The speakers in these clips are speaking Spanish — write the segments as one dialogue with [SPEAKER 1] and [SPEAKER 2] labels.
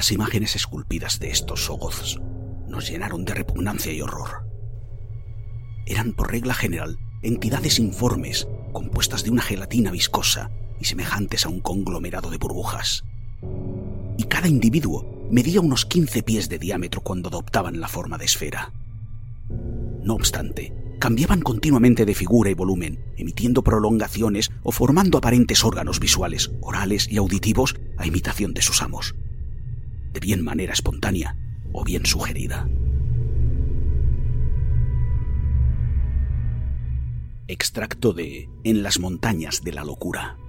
[SPEAKER 1] Las imágenes esculpidas de estos sogoths nos llenaron de repugnancia y horror. Eran por regla general entidades informes, compuestas de una gelatina viscosa y semejantes a un conglomerado de burbujas. Y cada individuo medía unos 15 pies de diámetro cuando adoptaban la forma de esfera. No obstante, cambiaban continuamente de figura y volumen, emitiendo prolongaciones o formando aparentes órganos visuales, orales y auditivos a imitación de sus amos de bien manera espontánea o bien sugerida. Extracto de En las montañas de la locura.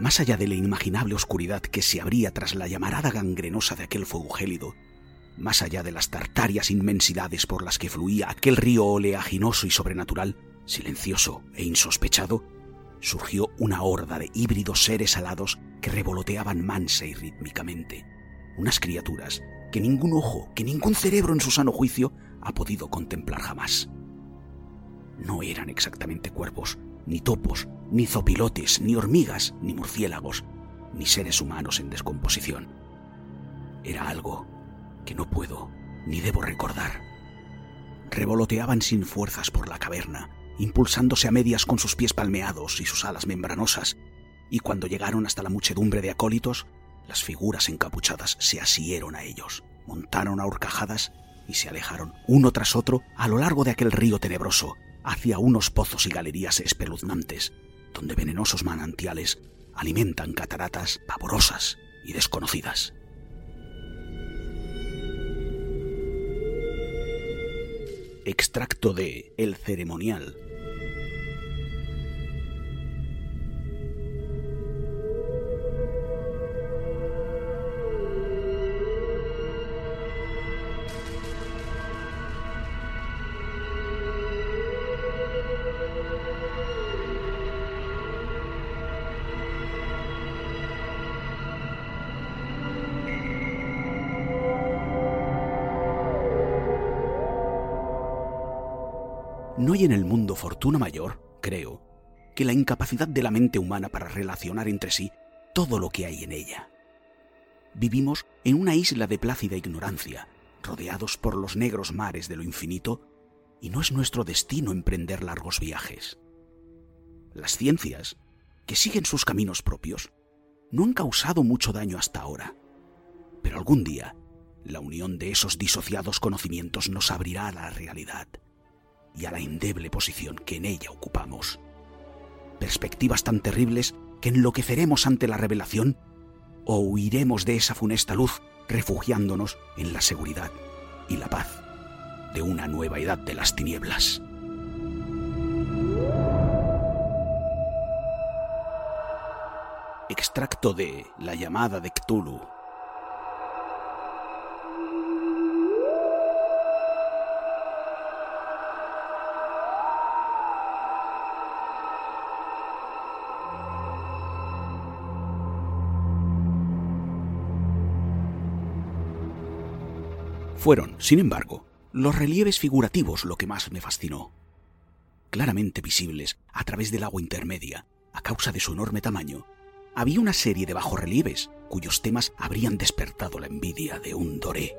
[SPEAKER 1] Más allá de la inimaginable oscuridad que se abría tras la llamarada gangrenosa de aquel fuego gélido, más allá de las tartarias inmensidades por las que fluía aquel río oleaginoso y sobrenatural, silencioso e insospechado, surgió una horda de híbridos seres alados que revoloteaban mansa y rítmicamente. Unas criaturas que ningún ojo, que ningún cerebro en su sano juicio ha podido contemplar jamás. No eran exactamente cuervos, ni topos, ni zopilotes, ni hormigas, ni murciélagos, ni seres humanos en descomposición. Era algo que no puedo ni debo recordar. Revoloteaban sin fuerzas por la caverna, impulsándose a medias con sus pies palmeados y sus alas membranosas, y cuando llegaron hasta la muchedumbre de acólitos, las figuras encapuchadas se asieron a ellos, montaron a horcajadas y se alejaron uno tras otro a lo largo de aquel río tenebroso, hacia unos pozos y galerías espeluznantes, donde venenosos manantiales alimentan cataratas pavorosas y desconocidas. Extracto de El ceremonial. No hay en el mundo fortuna mayor, creo, que la incapacidad de la mente humana para relacionar entre sí todo lo que hay en ella. Vivimos en una isla de plácida ignorancia, rodeados por los negros mares de lo infinito, y no es nuestro destino emprender largos viajes. Las ciencias, que siguen sus caminos propios, no han causado mucho daño hasta ahora, pero algún día la unión de esos disociados conocimientos nos abrirá a la realidad y a la endeble posición que en ella ocupamos. Perspectivas tan terribles que enloqueceremos ante la revelación o huiremos de esa funesta luz refugiándonos en la seguridad y la paz de una nueva edad de las tinieblas. Extracto de La llamada de Cthulhu Fueron, sin embargo, los relieves figurativos lo que más me fascinó. Claramente visibles a través del agua intermedia, a causa de su enorme tamaño, había una serie de bajorrelieves cuyos temas habrían despertado la envidia de un doré.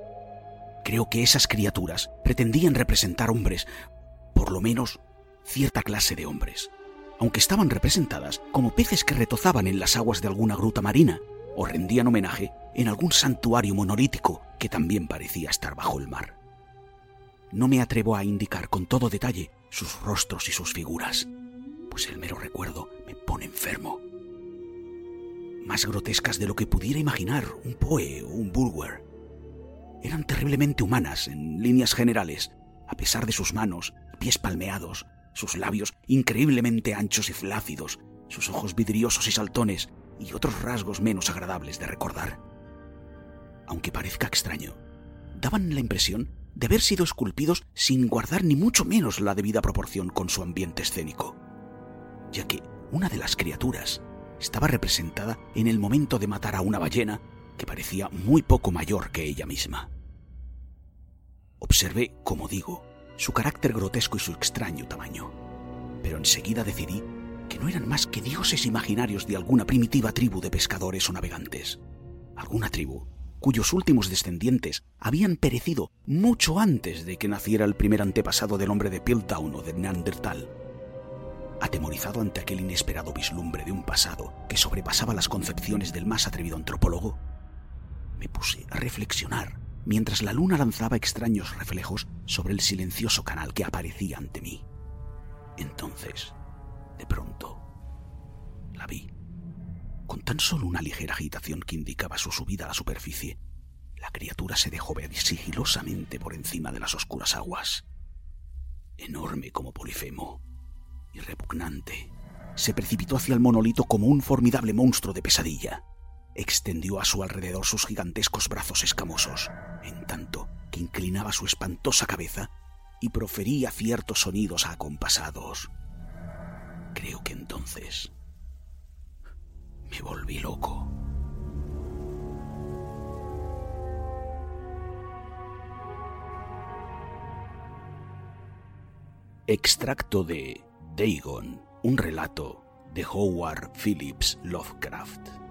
[SPEAKER 1] Creo que esas criaturas pretendían representar hombres, por lo menos cierta clase de hombres, aunque estaban representadas como peces que retozaban en las aguas de alguna gruta marina o rendían homenaje en algún santuario monolítico que también parecía estar bajo el mar. No me atrevo a indicar con todo detalle sus rostros y sus figuras, pues el mero recuerdo me pone enfermo. Más grotescas de lo que pudiera imaginar un Poe o un Bulwer. Eran terriblemente humanas en líneas generales, a pesar de sus manos, pies palmeados, sus labios increíblemente anchos y flácidos, sus ojos vidriosos y saltones, y otros rasgos menos agradables de recordar. Aunque parezca extraño, daban la impresión de haber sido esculpidos sin guardar ni mucho menos la debida proporción con su ambiente escénico, ya que una de las criaturas estaba representada en el momento de matar a una ballena que parecía muy poco mayor que ella misma. Observé, como digo, su carácter grotesco y su extraño tamaño, pero enseguida decidí que no eran más que dioses imaginarios de alguna primitiva tribu de pescadores o navegantes. Alguna tribu cuyos últimos descendientes habían perecido mucho antes de que naciera el primer antepasado del hombre de Piltdown o de Neandertal. Atemorizado ante aquel inesperado vislumbre de un pasado que sobrepasaba las concepciones del más atrevido antropólogo, me puse a reflexionar mientras la luna lanzaba extraños reflejos sobre el silencioso canal que aparecía ante mí. Entonces, de pronto, la vi. Con tan solo una ligera agitación que indicaba su subida a la superficie, la criatura se dejó ver sigilosamente por encima de las oscuras aguas. Enorme como Polifemo y repugnante, se precipitó hacia el monolito como un formidable monstruo de pesadilla. Extendió a su alrededor sus gigantescos brazos escamosos, en tanto que inclinaba su espantosa cabeza y profería ciertos sonidos acompasados. Creo que entonces me volví loco. Extracto de Dagon, un relato de Howard Phillips Lovecraft.